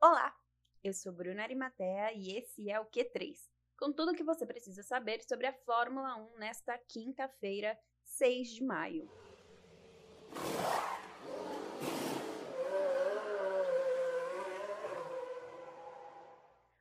Olá, eu sou Bruna Arimatea e esse é o Q3, com tudo o que você precisa saber sobre a Fórmula 1 nesta quinta-feira, 6 de maio.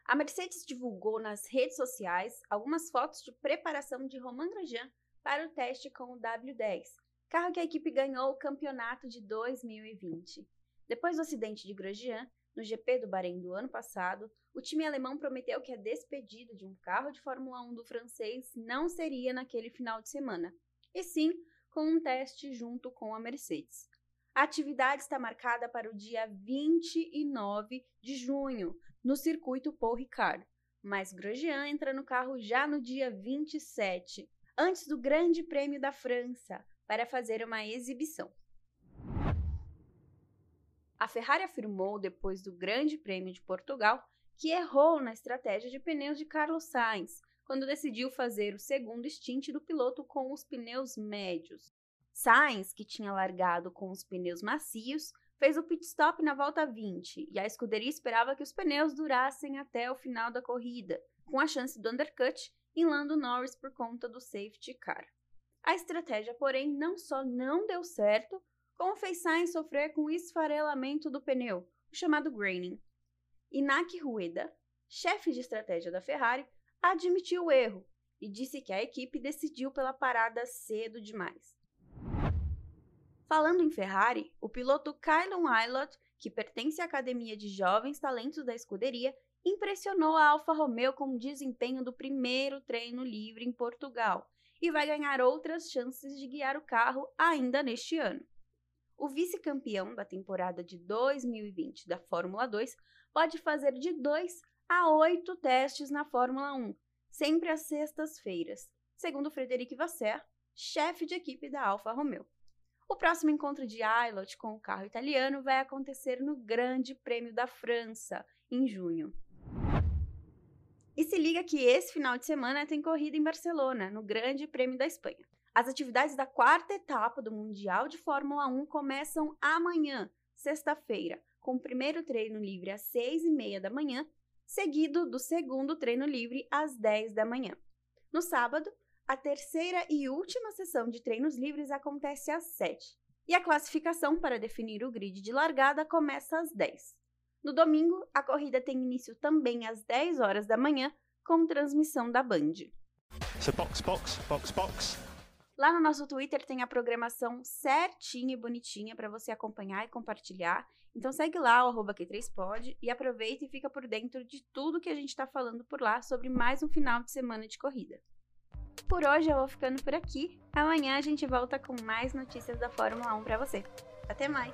A Mercedes divulgou nas redes sociais algumas fotos de preparação de Romain Grosjean para o teste com o W10, carro que a equipe ganhou o campeonato de 2020. Depois do acidente de Grosjean, no GP do Bahrein do ano passado, o time alemão prometeu que a despedida de um carro de Fórmula 1 do francês não seria naquele final de semana, e sim com um teste junto com a Mercedes. A atividade está marcada para o dia 29 de junho, no circuito Paul Ricard, mas Grosjean entra no carro já no dia 27, antes do Grande Prêmio da França, para fazer uma exibição. A Ferrari afirmou depois do Grande Prêmio de Portugal que errou na estratégia de pneus de Carlos Sainz quando decidiu fazer o segundo stint do piloto com os pneus médios. Sainz, que tinha largado com os pneus macios, fez o pit stop na volta 20 e a escuderia esperava que os pneus durassem até o final da corrida, com a chance do undercut em Lando Norris por conta do safety car. A estratégia, porém, não só não deu certo, como fez Sainz sofrer com o esfarelamento do pneu, o chamado graining. Inaki Rueda, chefe de estratégia da Ferrari, admitiu o erro e disse que a equipe decidiu pela parada cedo demais. Falando em Ferrari, o piloto Kylon Aylott, que pertence à academia de jovens talentos da escuderia, impressionou a Alfa Romeo com o desempenho do primeiro treino livre em Portugal e vai ganhar outras chances de guiar o carro ainda neste ano. O vice-campeão da temporada de 2020 da Fórmula 2 pode fazer de 2 a 8 testes na Fórmula 1, sempre às sextas-feiras, segundo Frederic Vasser, chefe de equipe da Alfa Romeo. O próximo encontro de Aylot com o carro italiano vai acontecer no Grande Prêmio da França, em junho. E se liga que esse final de semana tem corrida em Barcelona, no Grande Prêmio da Espanha. As atividades da quarta etapa do Mundial de Fórmula 1 começam amanhã, sexta-feira, com o primeiro treino livre às 6 e meia da manhã, seguido do segundo treino livre às 10 da manhã. No sábado, a terceira e última sessão de treinos livres acontece às 7 e a classificação para definir o grid de largada começa às 10. No domingo, a corrida tem início também às 10 horas da manhã, com transmissão da Band. So box, box, box, box. Lá no nosso Twitter tem a programação certinha e bonitinha para você acompanhar e compartilhar. Então segue lá o arroba Q3pod e aproveita e fica por dentro de tudo que a gente está falando por lá sobre mais um final de semana de corrida. Por hoje eu vou ficando por aqui. Amanhã a gente volta com mais notícias da Fórmula 1 para você. Até mais!